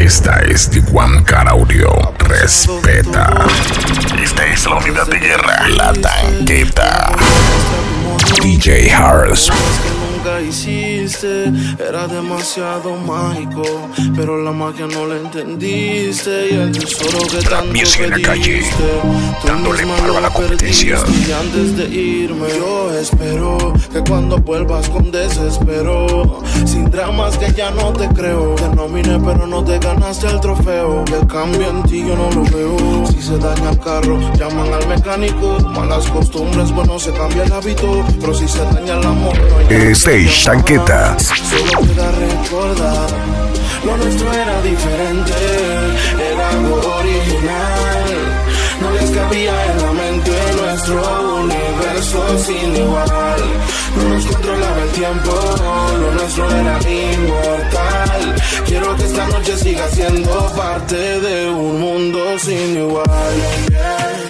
Esta es Tiguan Car Audio. Respeta. Esta es la unidad de guerra. La tanqueta. DJ Harris hiciste era demasiado mágico, pero la magia no la entendiste y el tesoro que tanto pediste, en la calle, dándole palo a la competencia. Y antes de irme, yo espero que cuando vuelvas con desespero, sin dramas que ya no te creo, te nominé pero no te ganaste el trofeo. El cambio en ti yo no lo veo. Si se daña el carro, llaman al mecánico. Malas costumbres, bueno se cambia el hábito, pero si se daña el amor no hay Stage Tanqueta. Solo queda recordar, lo nuestro era diferente, era algo original. No les cabía en la mente nuestro universo sin igual. No nos controlaba el tiempo, lo nuestro era inmortal. Quiero que esta noche siga siendo parte de un mundo sin igual. Tú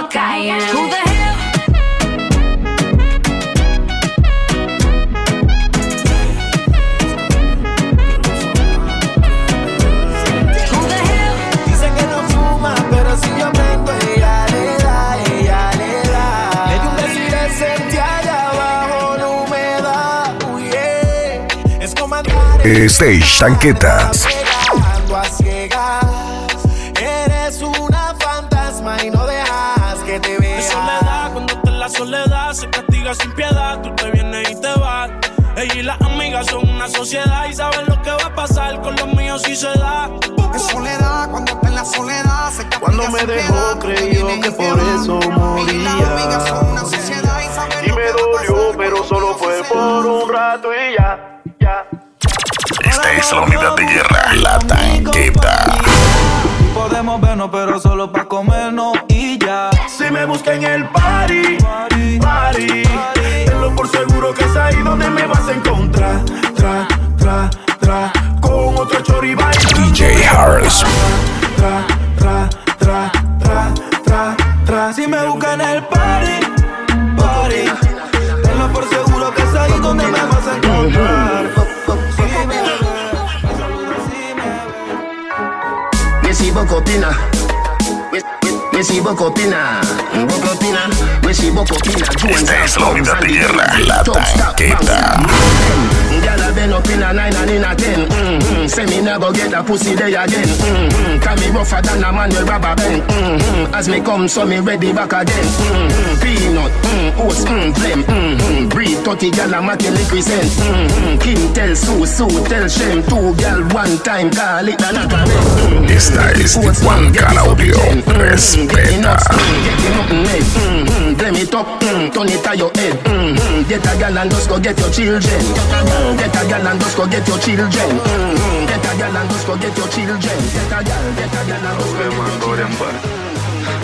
fuck I am. Who the hell? Who the me dejó, creyó que y por eso moría. y me dolió, pero solo fue por un rato y ya, ya. Esta es la unidad de guerra, la tanqueta. Podemos vernos, pero solo pa' comernos y ya. Si me busca en el party, party, tenlo por seguro que es ahí donde me vas a encontrar. Tra, tra, tra, con otro chori bailando. DJ Harris. Tra, Si me buscan en el party, party, tenlo por seguro que es ahí donde me vas a encontrar. Si me si me ves. We see Bokopina. We, we, we see Bokopina. Bokopina. We see Bokopina. Esta es la unidad de guerra, la tanqueta. Been up in a nine and in a ten. Mm-hmm. Say me never get a pussy day again. Mm-hmm. Can me rougher than a man with rubber band. Mm-hmm. As me come, so me ready back again. Mm-hmm. Peanut, mm, oats, mm, flame. Mm-hmm. Breed 30 gal a make scent. Mm-hmm. Kim tell Sue, Sue tell Shem. Two gal one time, call it the knock mm-hmm. Esta es Tiguan Car Audio. Respeta. Blame it up, mm, turn it to your head. Mm-hmm. Get a gal and just go get your children. Get a gal and just go get your children. Mm-hmm. Get a gal and just go get your children. Get a gal, get a gal and just go get your children.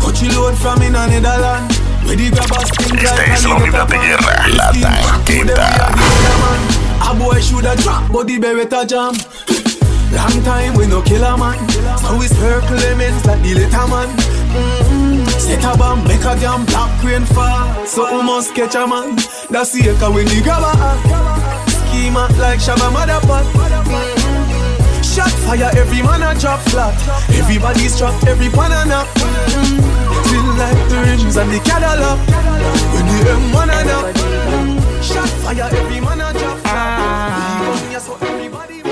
Coachy load from in a Netherland. The grabbers think Esta es a la unidad de guerra, la Skin back, put them tanqueta. a the man. A boy shoulda drop, but the beretta jam. Long time we no kill a man. So we circle lemons like the little man. Mm-hmm. Set a bomb, make a damn black rain fall. So we must catch a man. That's the echo when the grabber act. Schema like Shabba Motherfuck. Mm-hmm. Shot fire, every man a drop flat. Everybody's trapped, every pan a knock. Mm-hmm. Feel like the rims and the Cadillac. When the M1 a knock. Mm-hmm. Shot fire, every man a drop flat. Even so everybody.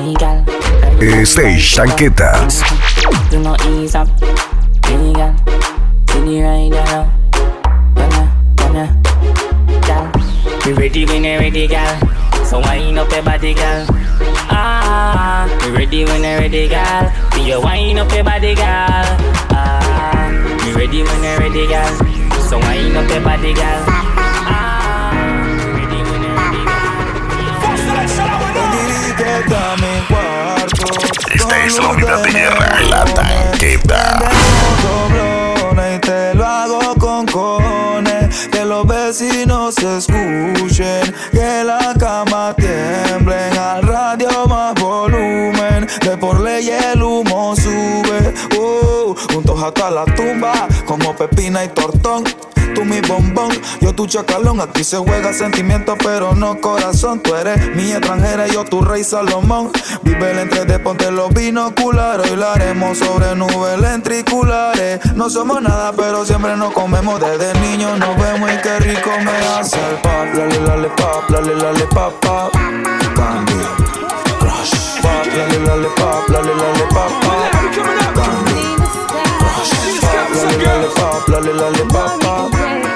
Legal, Stage Tanqueta. do not ease up. Legal, see me right now. Wanna, wanna, gal. We ready, we not ready, gal. So wind up your body, girl. Ah, we ready when you're ready, girl. Be you wind up your body, girl. Ah, we ready when you're ready, girl. So wind up your body, girl. Ah, we ready when you're ready, Etiqueta mi cuarto. Esta es la unidad de guerra, la tanqueta. Y te lo hago con cojones. Que los vecinos escuchen. Que la cama tiemblen. Al radio más volumen. De por ley el humo sube. Uh, juntos hasta la tumba. Como pepina y tortón. Tú mi bombón, yo tu chacalón. Aquí se juega sentimiento, pero no corazón. Tú eres mi extranjera, yo tu rey Salomón. Vive el entre de ponte los binoculares. Hoy la haremos sobre nubes lentriculares. No somos nada, pero siempre nos comemos. Desde niños nos vemos y qué rico me hace el pop. Lale, lale, pop, lale, lale, pop, pop. Candy, crush. Pop, lale, lale, pop, lale, lale, pop, pop. Candy, crush. Pop, lale, Lollipop, lollipop, lollipop.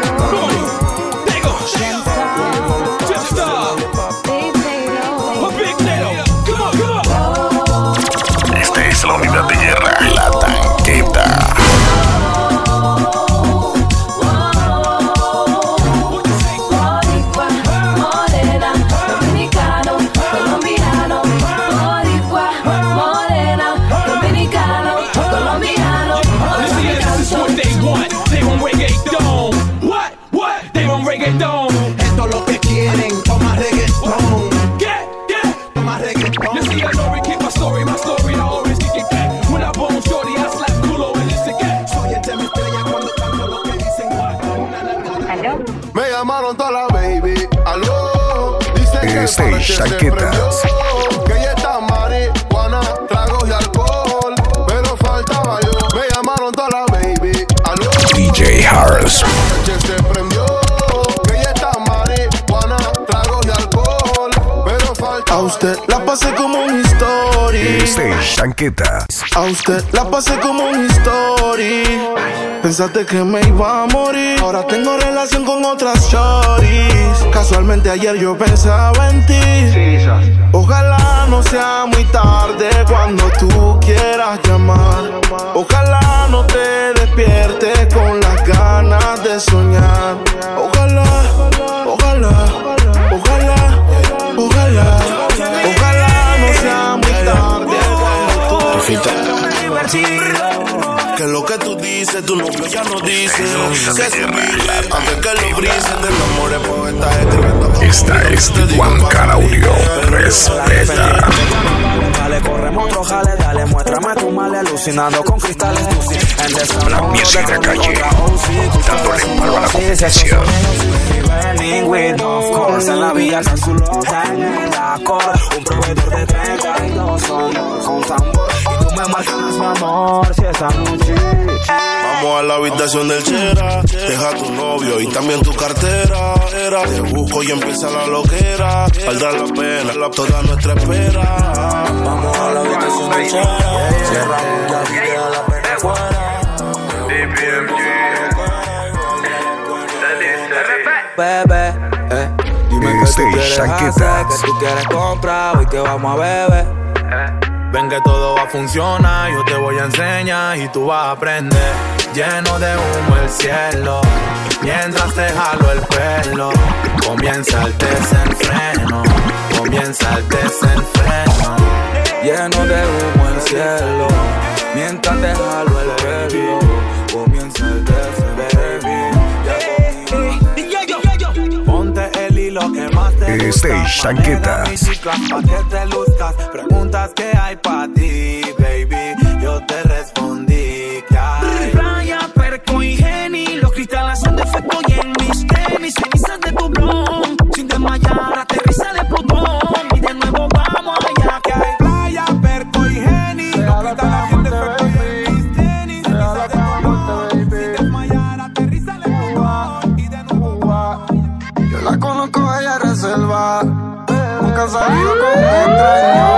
Alcohol. Pero faltaba A usted la pasé como un Este es tanqueta. A usted la pasé como un story. Pensaste que me iba a morir. Ahora tengo relación con otras shorties. Casualmente ayer yo pensaba en ti. Ojalá no sea muy tarde cuando tú quieras llamar. Ojalá no te despiertes con las ganas de soñar. Ojalá, ojalá, ojalá, ojalá, ojalá profita. Tú Que lo que tú dices, tu novio ya no dice. Que es humilde, antes que lo brisen del amor es poeta escribiendo. Esta es Juan Caraudio. Respeta. Dale, corremos otro jale, dale, muéstrame tu male, alucinando con cristales Tusi. En desamor La música de calle, dándole palo a la competición. Burning with, of course, en la villa San Zulo, en el acorde, un proveedor de 32 son con tambor, y tú me marcas, amor, si esa noche. Vamos a la habitación del chera. Deja tu novio y también tu cartera. Era, te busco y empieza la loquera. Valdrá la pena la, toda nuestra espera. Vamos a la habitación del chera. Cerramos la vida, la pena fuera. Bebé, eh, dime que Este tú es quieres hacer, que tú quieres comprar, hoy que vamos a beber. Ven que todo va a funcionar, yo te voy a enseñar y tú vas a aprender. Lleno de humo el cielo, mientras te jalo el pelo. Comienza el desenfreno, comienza el desenfreno. Lleno de humo el cielo, mientras te jalo el pelo. Comienza el desenfreno. Que más te gusta. Preguntas que hay pa' ti, baby. Con un extraño.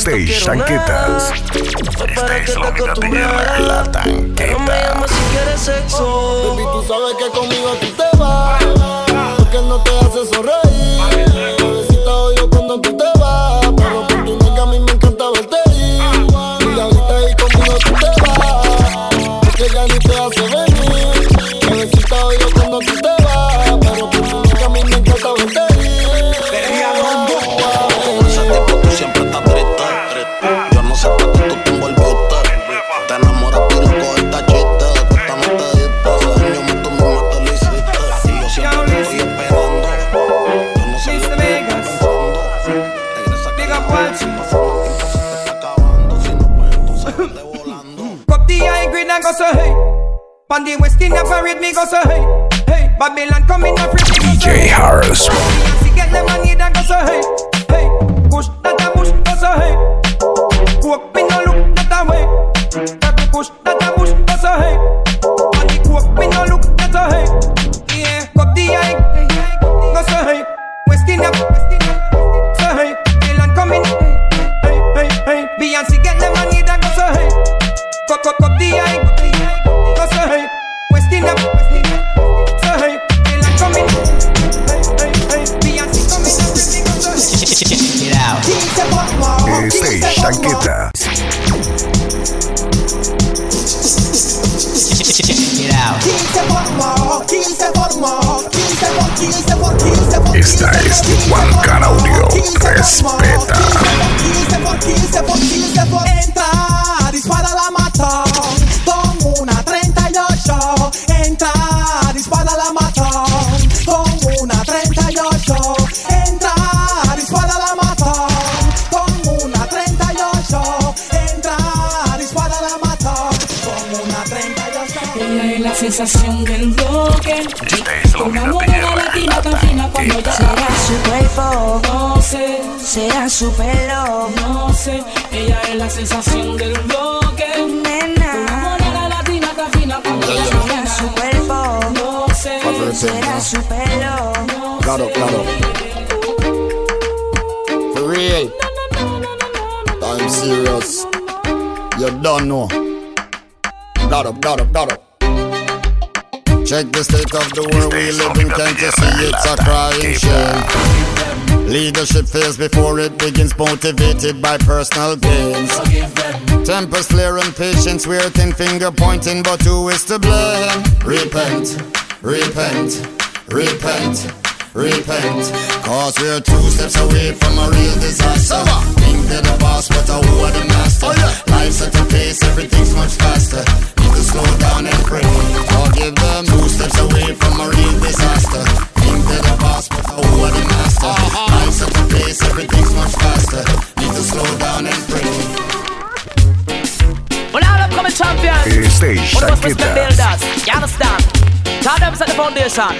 Stage Tanquetas. nada. Fue para que te La acostumbraras. tanqueta. No me llamas si quieres sexo. Baby, tú sabes que conmigo tú te vas. Porque no te hace sonreír. Sensación del bloque. Una morena latina tan fina cuando ella Será su cuerpo, No sé, será su pelo. no sé. Ella es la sensación del bloque. Una morena latina tan fina cuando Será su cuerpo, No sé, será su pelo. Claro, claro. For real. I'm serious. You don't know. Up, got up. Check the state of the world we live in. Can't you see it's a crying shame? Leadership fails before it begins, motivated by personal gains. Tempers flare and patience waiting, finger pointing, but who is to blame? Repent, repent, repent, repent. Cause we're two steps away from a real disaster. Think they're the boss, but I who are the master? Oh, Life's at a pace, everything's much faster. Need to slow down and pray. Forgive them, two steps away from a real disaster. Think they're the boss, but I who are the master? Uh-huh. Life's at a pace, everything's much faster. Need to slow down and pray. When all upcoming champions, Stage what was Mr. Tanqueta. Builders? You understand? Tell them set the foundation.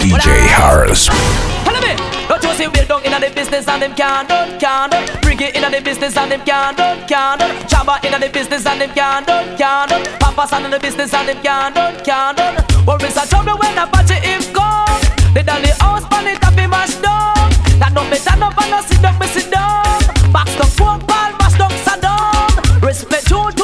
DJ Harris. Me, don't you see we down inna the business and them can't done, can't done. Bring it inna the business and them can't done, can't done. Chamba inna the business and them can't done, can't done. Papa son in the business and them can't done, can't done. Worries a trouble when a party him come. They done the house pan it up, he mash down. That don't better no and no sit down, me sit down. Box the phone call, mash down, Saddam. Respect you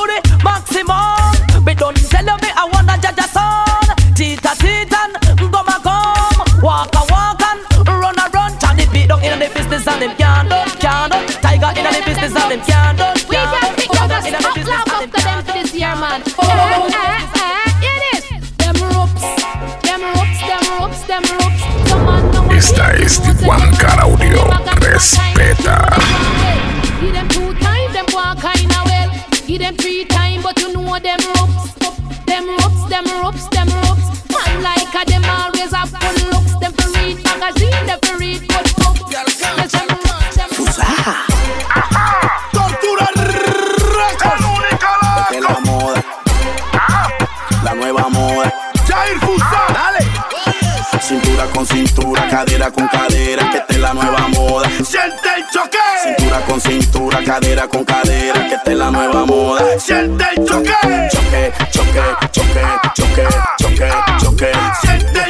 One Car respeta. Give them two times, them one kind of well. Give them three times, but you know them ropes, them ropes, them ropes. Them Cintura con cintura, cadera con cadera, que esta es la nueva moda. Siente el choque. Cintura con cintura, cadera con cadera, que esta es la nueva moda. Siente el choque. Choque, choque, choque, choque, choque, choque. Siente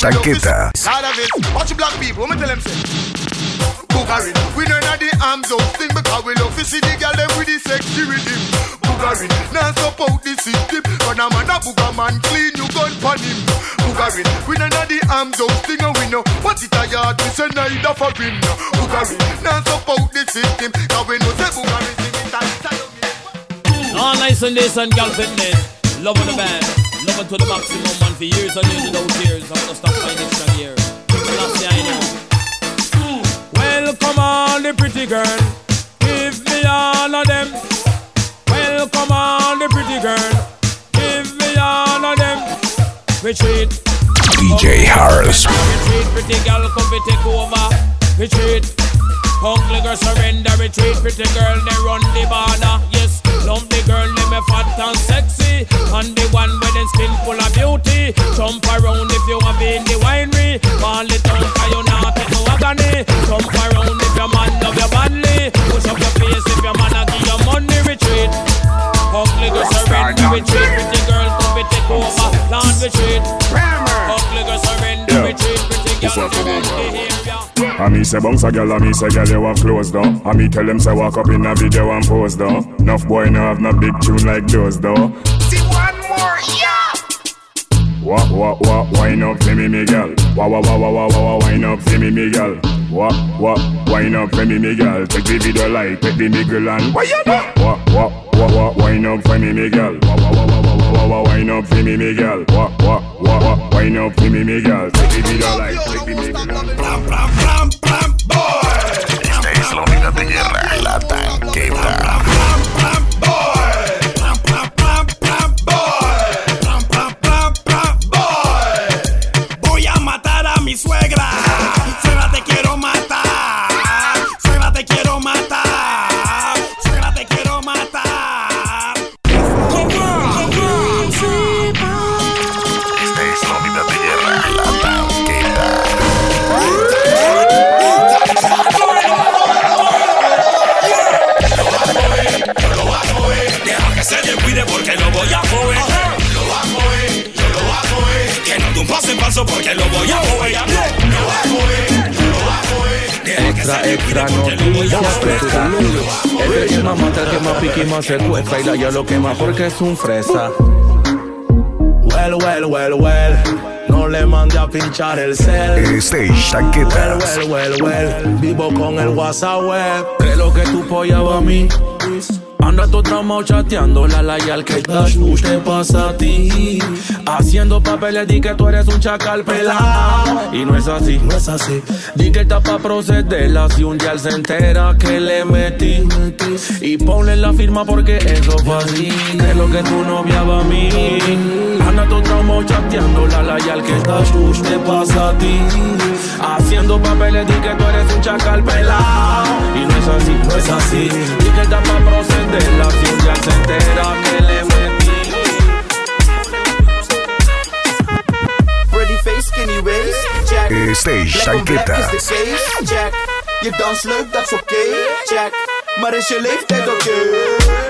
tanqueta. Lord of it. Watch black people. Let me tell them say. Boogarin. We know not the arms out thing because we love to see the girl them with the sexy rhythm. Boogarin. Now support the system. Run a man a booger man clean you gun pon him. Boogarin. We know not the arms out thing and we know what it a yard we say neither for him. Boogarin. Now support the system because we know say Boogarin sing it and All nice and this and girl fitness. Love on the band. Love it to the maximum man for years and years without tears. I'm gonna stop my next one here. Last year I know. Well, come on, the pretty girl. Give me all of them. Well, come on, the pretty girl. Give me all of them. Retreat. DJ Harris. Retreat, pretty girl, come we take over. Retreat. Ugly girl surrender, retreat, pretty girl, they run the border. Yes, love the girl, they me fat and sexy. Me say bounce a girl and me say girl you have clothes though And me tell them say walk up in a video and pose though Enough boy no have no big tune like those though See one more, yeah! Wah wah wah, wine up for me me girl Wah wah wah wah wah wah, wine up for me me girl Wah wah, wine up for me me girl Take the video like, take the me girl and Why you do? Wah wah wah wah, wine up for me me girl Wah wah wah wah wah wah, wine up for me me girl Wah wah wine up for me me girl. Take the the and Esta es la unidad de guerra, la tanqueta. Voy a joder. Lo va a joder, yo lo va a joder. Que no de un paso en paso porque lo voy a joder. Lo va a joder, yo lo va a. Deja que Extra, se extra descuide porque lo voy a noticias fresca. joder. El que más mata, el que más pique y más secuestra Y la ya lo quema porque es un fresa Well, well, well, well No le mande a pinchar el cel Stage tanquetas. Well, well, well, well Vivo con el WhatsApp web ¿Qué es lo que tú pollaba a mí? Todo tramado chateando la la al que dash te pasa a ti. Haciendo papeles di que tú eres un chacal pelado. Y no es así, no es así. Di que está pa' procederla si un día se entera que le metí. Y ponle la firma porque eso fue así. Que lo que tu novia va a mí Anda todo tramado chateando la la al que dash te pasa a ti Haciendo papeles di que tú eres un chacal pelado Y no es así, no es así Di que está pa' procederla si un día se entera que le metí Pretty face, skinny waist. Stage Black on black tanqueta. Je dans leuk, dat is oké, check. Maar is je leeftijd oké? Dus,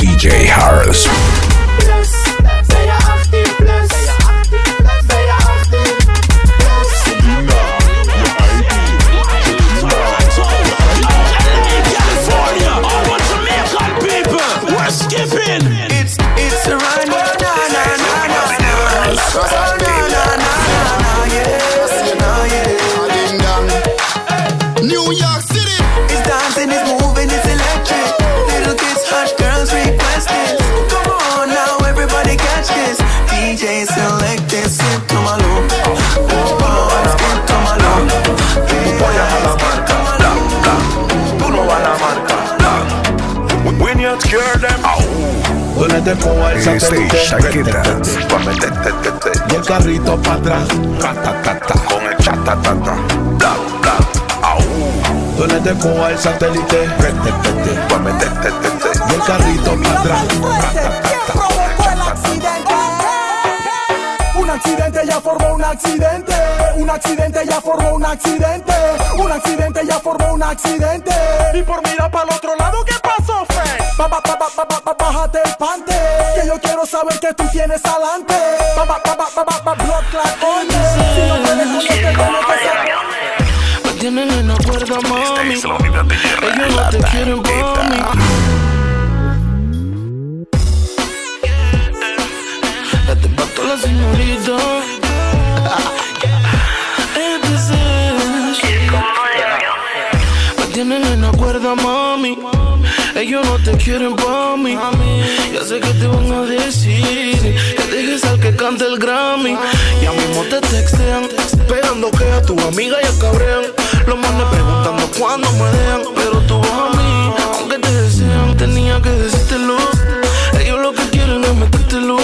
DJ Harris. Satélite chaqueta. y el carrito para atrás. Con el chatatata. Bla, bla. Au. Donde te pongo el satélite y el carrito para atrás. Un accidente ya formó un accidente. Un accidente ya formó un accidente. Un accidente ya formó un accidente. Y por mirar para el otro lado, ¿qué pasó, Fred? Bájate el pante. Que yo quiero saber que tú tienes adelante. Ba, ba, ba, ba, ba, ba, ba, blood clot, oye. Si no puedes con este, tienes que saber. Me tienen en la cuerda, mami. Es la unidad de guerra. Ellos no te quieren pa' toda la señorita. EPC. Me tienen en la cuerda, mami. Ellos no te quieren pa' mí. Ya sé que te van a decir que dejes al que cante el Grammy. Ya mismo te textean, esperando que a tu amiga ya cabrean. Los manes preguntando cuándo me dejan, pero tú vas a mí. Aunque te desean, tenía que decírtelo. Ellos lo que quieren es metértelo.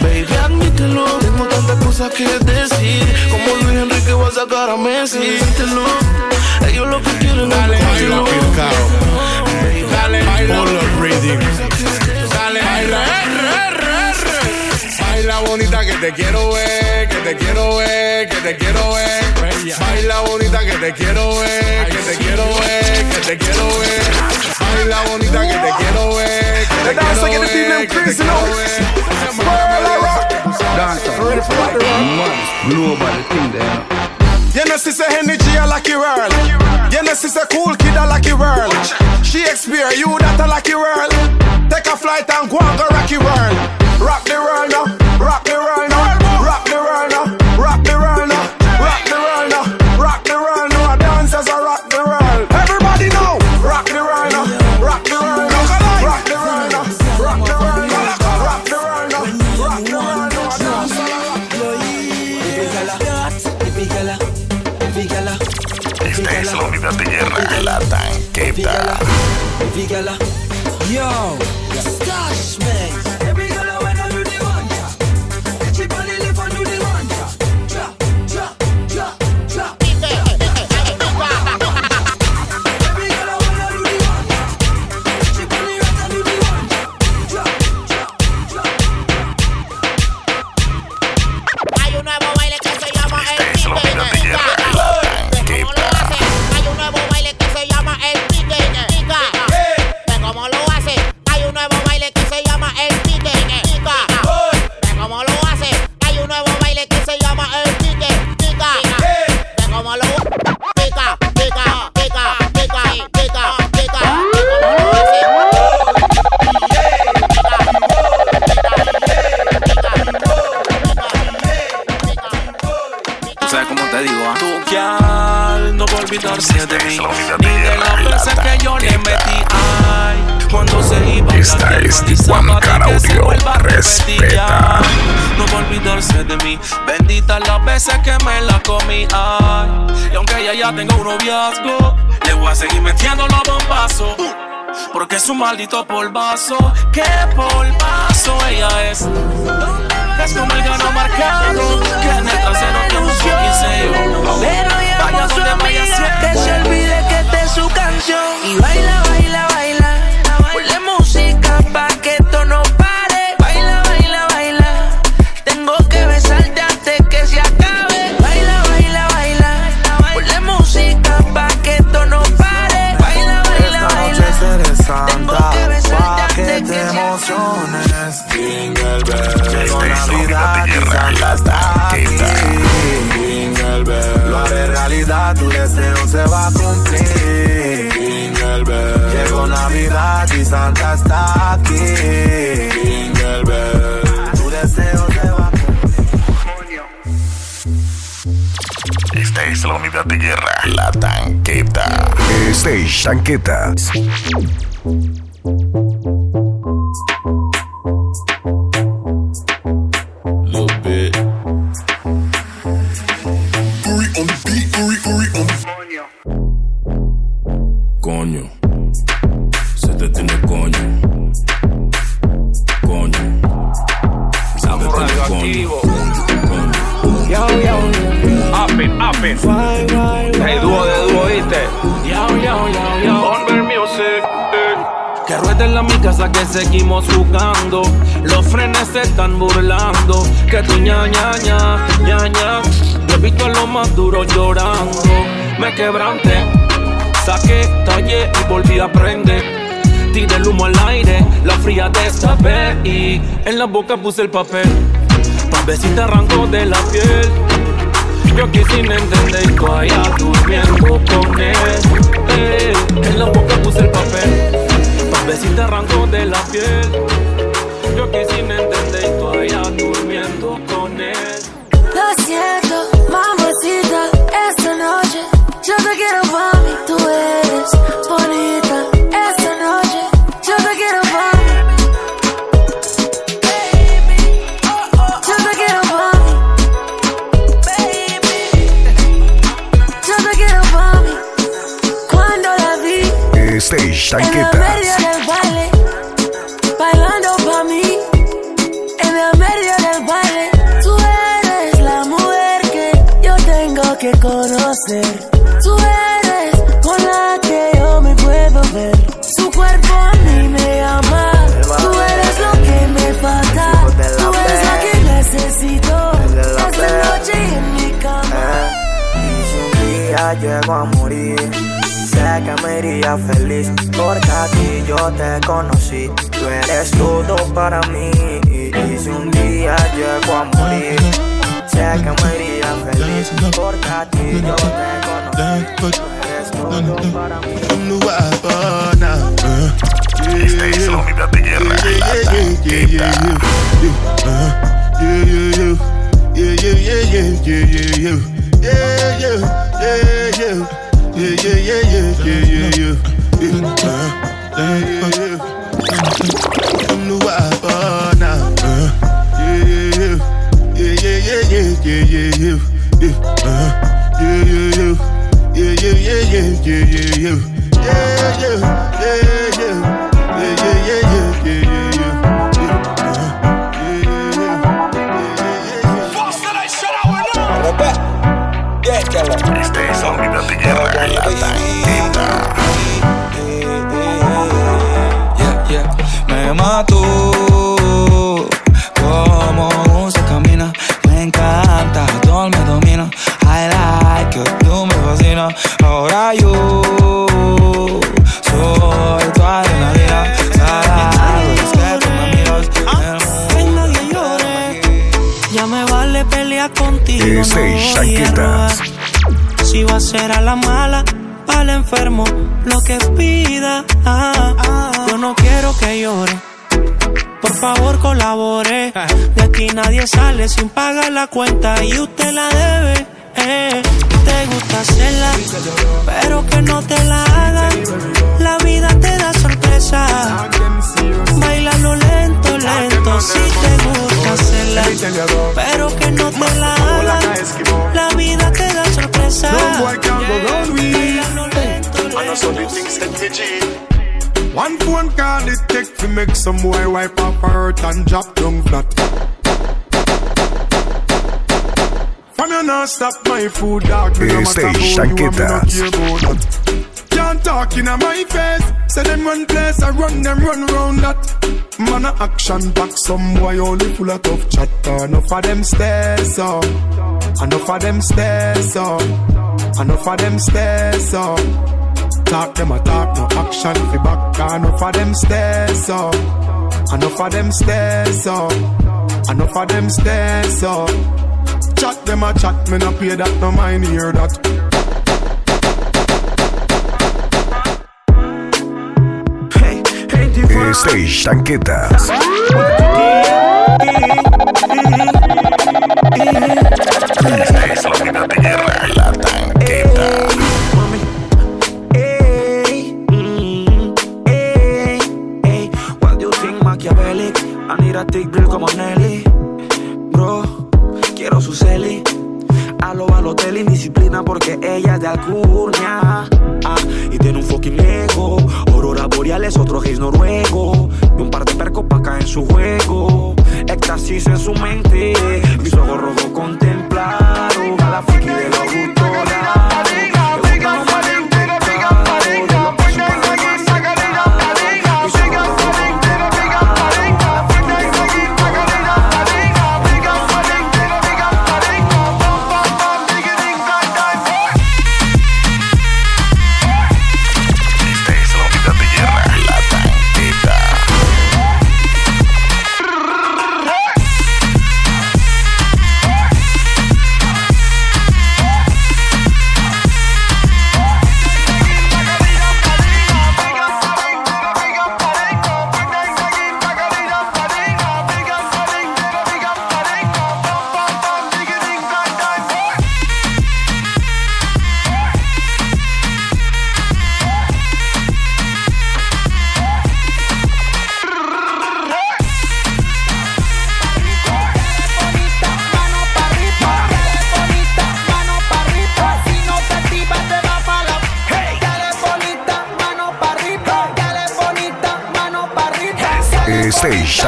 Baby, admítelo. Tengo tantas cosas que decir. Como Luis Enrique va a sacar a Messi. Díselo. Ellos lo que quieren es metértelo. Dale, Polo reading. Dale, baila, re, re. Baila bonita que te quiero ver, que te quiero ver, que te quiero ver. Baila bonita que te quiero ver, que te quiero ver, que te quiero ver. Baila bonita que te quiero ver, que te quiero ver, que te quiero ver. Nobody think that. She say energy a lucky world. She say cool kid a lucky world. Shakespeare, you that a lucky world. Take a flight and go and go rocky world. Rock the world now, rock the world now, rock the world now, rock the world now, rock the world now, rock the world La tanqueta. Yo, ya tenga un noviazgo, le voy a seguir metiendo los bombazos. Porque es un maldito polvazo. ¿Qué polvazo ella es? Es como el gano marcado. Que en el trasero tiene un 15 Pero ya Vaya donde vaya amiga que se siempre. olvide que esta es su canción Y baila, baila, baila emociones Jingle Bell Llegó Navidad y. Santa está aquí. Jingle Bell Lo haré realidad, tu deseo se va a cumplir Jingle Bell Llegó Navidad y Santa está aquí Jingle Bell Tu deseo se va a cumplir Esta es la unidad de guerra. La tanqueta. Esta es tanqueta. Jamming. Hey, dúo de dúo, ¿viste? Yao, yao, yao, yao. Conver Music. eh. Que rueden la mi casa que seguimos jugando. Los frenes se están burlando. Que tu ña, ña, ña, ña, ña. Yo he visto a los más duros llorando. Me quebranté. Saqué, tallé y volví a aprender. Tiré el humo al aire, la fría destapé y en la boca puse el papel. Pa' ver si te arrancó de la piel. Yo aquí sin entender allá durmiendo con él. Eh, en la boca puse el papel. Pa' si te arrancó de la piel. Yo aquí sin entender allá durmiendo con él. Lo siento, mamacita, esta noche yo te quiero feliz. Porque a ti yo te conocí, tú eres todo para mí. Y si un día llego a morir, sé que me iría feliz. Porque a ti yo te conocí, tú eres todo para mí. Esta es la unidad de guerra. La yeah, yeah, yeah, yeah, yeah, yeah, yeah. yeah. Uh, uh, yeah, yeah. I'm the wife uh, now. Uh, yeah, yeah, yeah, yeah, yeah, yeah, yeah, yeah, yeah, yeah. Uh, yeah, yeah, yeah, yeah, yeah, yeah, yeah, yeah, yeah, yeah, yeah, yeah. Me mató como se camina. Me encanta, todo me domina. I like you, tú me fascinas. Ahora yo soy tu adrenalina. Cada vez que tú me miras, Que nadie llore. Ya me vale pelear contigo. No voy a robar. Si va a ser a la mala, al enfermo, lo que pida. Favor, colabore. De aquí nadie sale sin pagar la cuenta y usted la debe. Eh, te gusta hacerla, pero que no te la hagan. La vida te da sorpresa. Bailalo lento, lento. Si te gusta hacerla, pero que no te la hagan. La vida te da sorpresa. Bailalo lento, I One phone call it take to make some boy wipe her hurt and drop down flat. From you not stop my food, dog. Me no matter who you are, me no care about that. Can't talk in my face. Say them run place, I run them run round that. Man a action back, some boy only full of tough chatter. Enough of them stairs up, enough of them stairs up, enough of them stairs up. Talk them a talk, no action fi back. Enough of them stairs up, enough of them stairs up, enough of them stairs up. Chat them a chat, me no pay that, no mind hear that. Stage Tanquetas.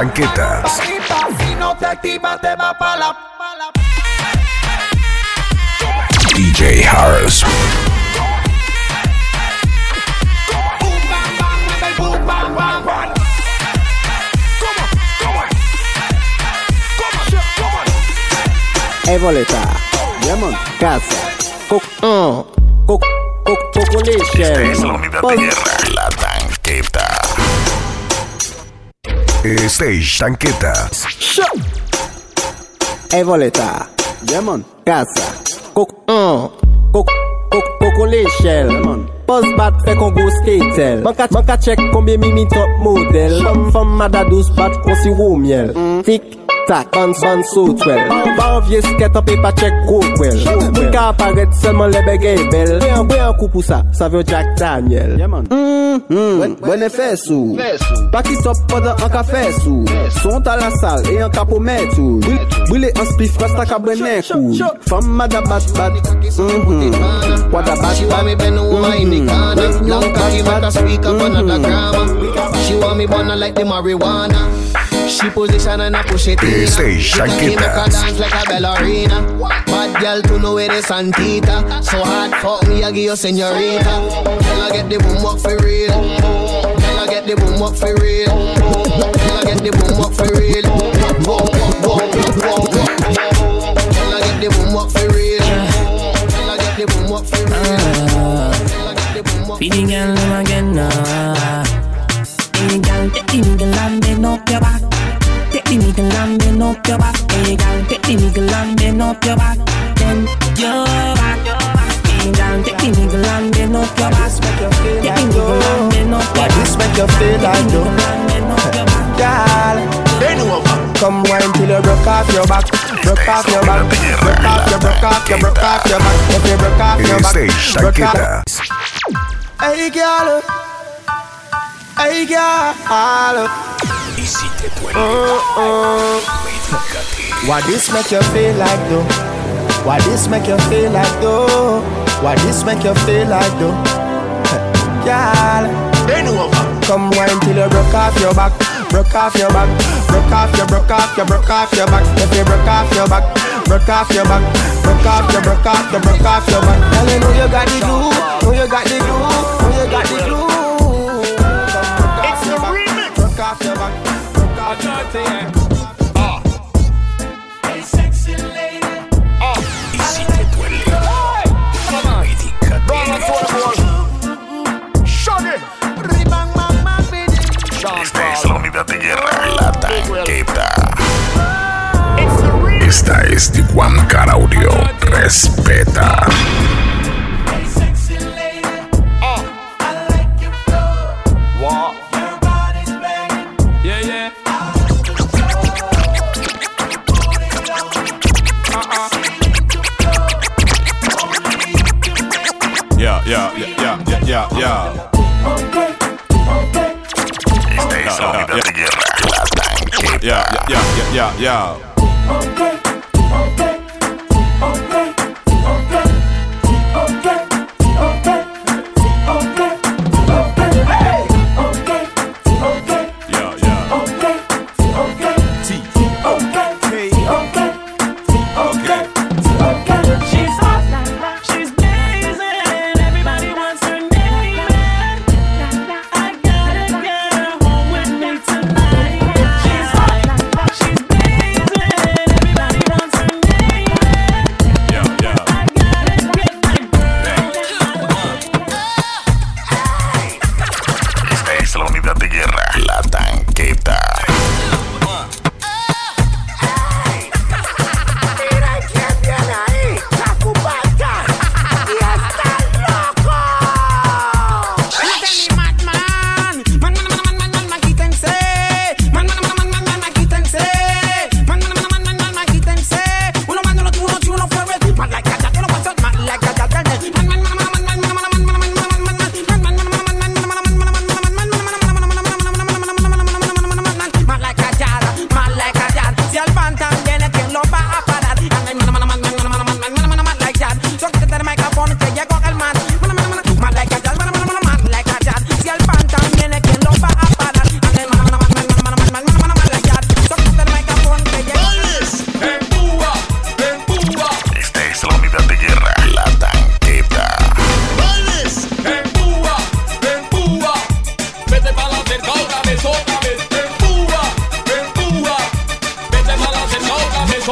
Stage Tanquetas. Si no te activas, te va pa' la. DJ Harris. Lemon, casa, cook, uh, cook, cook, Stage Tanqueta. Hey, boleta. Demon. Casa. Cook. Uh. Cook. Cook. Cook. l'échelle. Demon. Pose bat fait qu'on go skatel. Manka, manka check combien mimi top model. Femme, femme, mada douce bat qu'on si miel. Mm. Tic sak, ban ban sot wel Ban vie sket an pe pa chek kouk wel Mwen ka aparet selman le begey bel Mwen an kou pou sa, sa vyo Jack Daniel. Mwen e fes ou Pakisop poda an ka fes ou Sont a la sal e an ka pou met Bwile an spif rasta ka brenen kou Fam mada bat bat Wada bat bat She want me burn like the marijuana. She position and I push it in. She make her dance like a ballerina. Bad girl to know where the Santita. So hard fuck me, I give you senorita. Girl, I get the boom up for real. Girl, I get the boom up for real. Girl, I get the boom up for real. Boom, boom, boom, boom, boom. Girl, I get the boom up for real. Girl, I get the boom up for real. Feeding girl bend up your back. Bend your back. Hey girl, take the nigga and bend up your back. Take the nigga and bend up your back. this make you feel like though? Girl, bend over. Come wine till you broke off your back, broke off your back, broke off your, broke off your, broke off your back. If you broke off your back, broke off. Hey girl, hey girl. Y si te duele, Uh-uh. Why this make you feel like though? Why this make you feel like though? Why this make you feel like though? Girl, bend over. Come wine till you broke off your back, broke off your back, broke off your, broke off your, broke off your back. If you broke off your back, broke off your back, broke off your, broke off your, broke off your back. Girl, you know you got the glue, know you got the glue, know you got the glue. It's the remix. Broke off your back, broke off your back. Esta es de Juan Car Audio. Respeta. Yeah, yeah,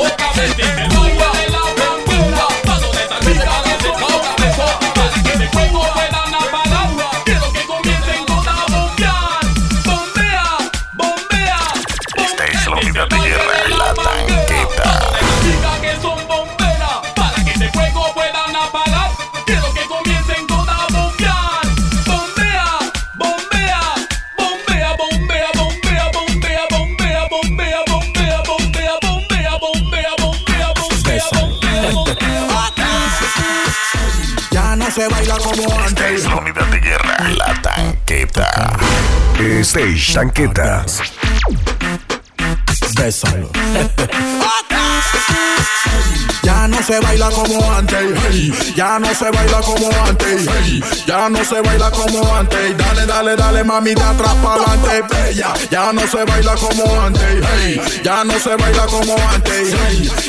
toca, vete, me voy. Baila Esta es la unidad de guerra, la tanqueta. Stage tanqueta. Bésalo. Ya no se baila como antes, hey. ya no se baila como antes, hey. ya no se baila como antes. Dale, dale, dale, mami, de atrás para adelante, bella. Ya no se baila como antes, hey. ya no se baila como antes,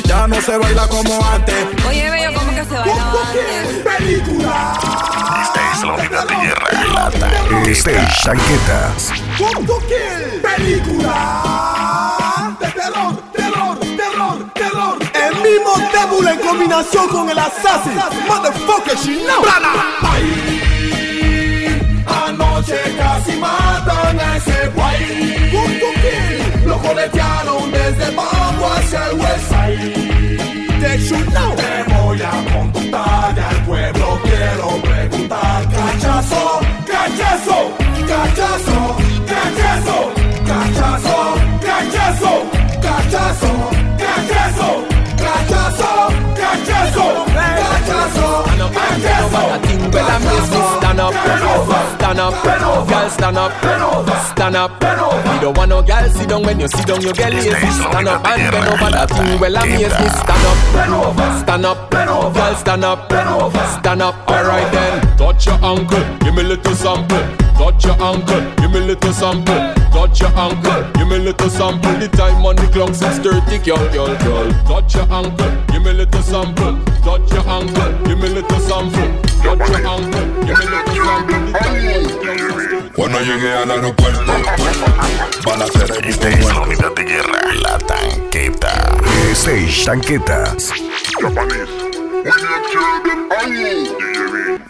ya no se baila como antes. Oye, bello, ¿cómo que se bailaba antes? Esta la tanqueta. Stage tanqueta. Película de terror, terror, terror, terror. El mismo Devil en combinación con el Assassin. Motherfucker, she know. Ay, anoche casi matan a ese guay. Lo coletearon desde abajo hacia el west side. Te voy a cachazo, cachazo, cachazo, cachazo, cachazo, cachazo, cachazo, cachazo, cachazo, Well, I miss me stand up, stand up, girl stand up, stand up. You don't want no girl sit down when you sit down, you get lazy. Stand up and bend over that thing. Well, I miss me stand up, stand up, girl stand up, stand up. Alright then, touch your ankle, give me a little sample. Touch your ankle, give me a little sample. Touch your ankle, give me a little sample. The time on the clock six thirty, girl, girl, girl. Touch your ankle, give me a little sample. Touch your ankle, give me little sample. Touch your ankle, give me little sample. Cuando llegué al aeropuerto, van a hacer el Esta es la unidad de guerra, la tanqueta. Stage tanqueta.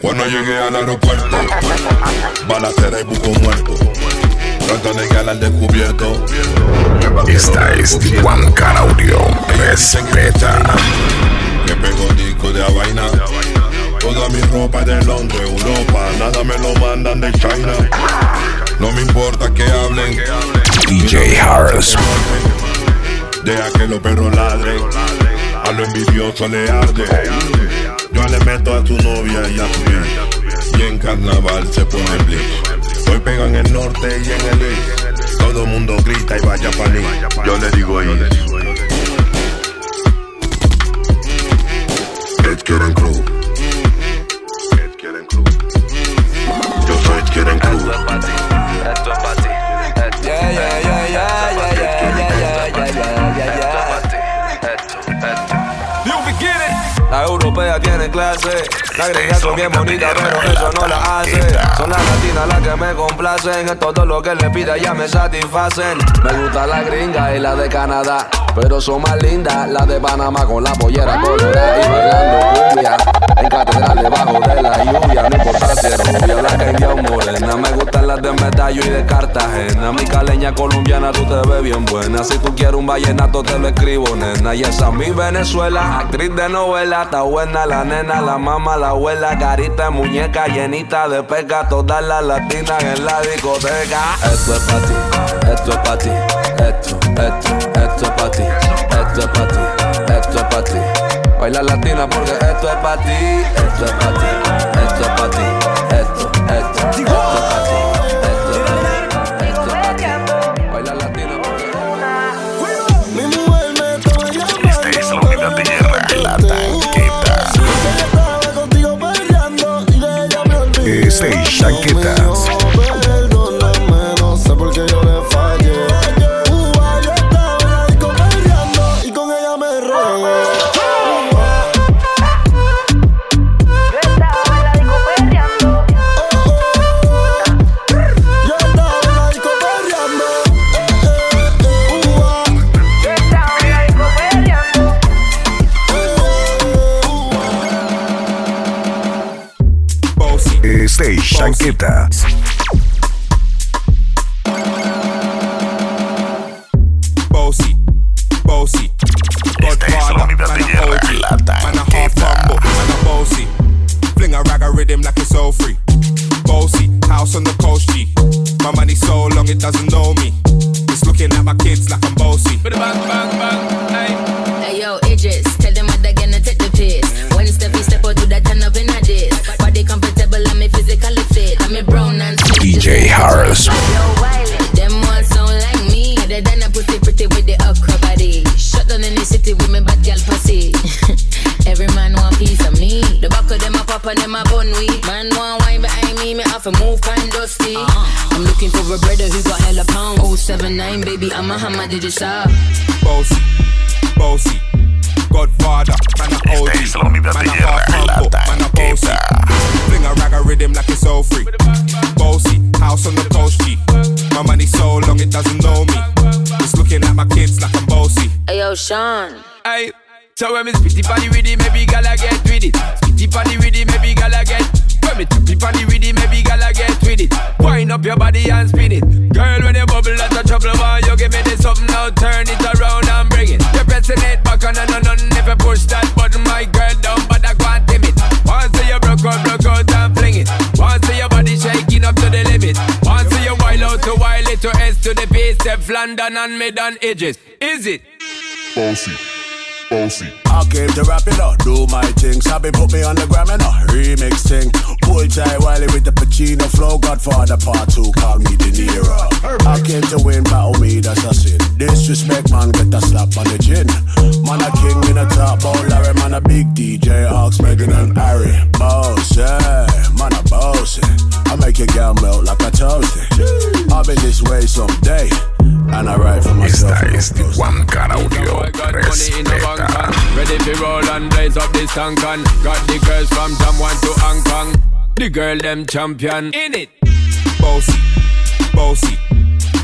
Cuando llegué al aeropuerto, van a hacer el buco muerto. Tratan de ganar al descubierto. Esta es Juan Caraudio. Respeta. Que pego disco de a vaina. Toda mi ropa es de Londres, Europa. Nada me lo mandan de China. No me importa que hablen. DJ Harris. Deja que los perros ladren. A lo envidioso le arde. Yo le meto a tu novia y a tu hija. Y en carnaval se pone bleach. Hoy pego en el norte y en el este. Todo el mundo grita y vaya pa' mí. Yo le digo ahí. Ed Keren Keren Crew. Yeah, yeah, yeah, yeah, yeah, yeah, yeah, yeah, yeah, yeah, yeah, yeah. You. La europea tiene clase, la gringa son bien bonitas, pero eso no la hace. Son las latinas las que me complacen, en todo lo que le pida ya me satisfacen. Me gusta la gringa y la de Canadá, pero son más lindas las de Panamá con la pollera colorada y bailando cumbia. En catedral debajo de la lluvia, es rubia, blanca, morena. Me gustan las de Medallo y de Cartagena. Mi caleña colombiana, tú te ves bien buena. Si tú quieres un vallenato, te lo escribo, nena. Y esa es mi Venezuela, actriz de novela. Está buena la nena, la mamá, la abuela. Carita de muñeca llenita de peca. Todas las latinas en la discoteca. Esto es pa' ti, esto es pa' ti. Esto, esto, esto es pa' ti. Esto es pa' ti, esto es pa' ti. Baila latina porque esto es pa' ti. Esto es pa' ti, esto es pa' ti. Esto, esto, esto es pa' ti. I'm looking for a brother who got hella pound. 079, baby, I'm a hammer, did you stop? Bossy, bossy. Godfather, man a OG. Esta es la unidad de Man a guerra, half la humble, man a bossy. tanqueta. Fling a rag a rhythm like it's all free. Bossy, house on the coast G. My money so long it doesn't know me. It's looking at my kids like I'm bossy. Ayo, Sean. Hey, so when me spitty party with it, maybe gala get with it. Spitty party with it, maybe gala get. When me tippy party with it, maybe gala get with it. Wind up your body and spin it. Girl, when you bubble, that's a trouble. Why you give me this something now? Turn it around and bring it. You're pressing it back on and on and if you push that button, my girl down, but I can't tame it. Once you broke out, broke out and fling it. Once your body shaking up to the limit. Once you wild out to wild it to S to the base, London and mid on edges. Is it? Bossy, bossy. I came to rap it up, do my thing. Sabi put me on the gram and a remix thing. Pull tight Wiley with the Pacino flow. Godfather part two, call me De Niro. I came to win, battle me, that's a sin. Disrespect, man, get a slap on the chin. Man, a king in a top bowl, Larry, man, a big DJ, Hawks, Megan and Harry. Boss, yeah, man, a boss. I make your girl melt like a toasty. I'll be this way someday. And I write for myself. Esta es de up this got the girls from to Hong Kong. The girl them champion in it. Bossy, bossy.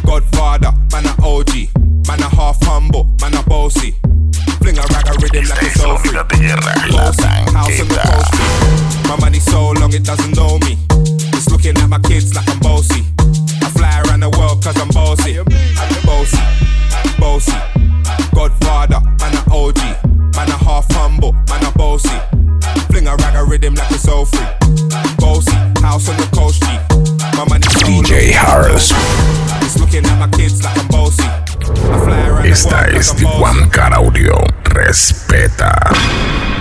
Godfather, man a OG. Man a half humble, man a bossy. Fling a rag a rhythm like it's all free. House in the coast My money so long it doesn't know me. It's looking at my kids like I'm bossy. I fly around the world cause I'm bossy. Bossy, bossy. Godfather, man a OG. Man a half humble, man a bossy. Fling a rag a rhythm like it's all free. Bossy, house on the coast G. My money so DJ Harris. It's looking at my kids like I'm bossy. I fly around the Esta es I'm bossy. Caraudio. Respeta.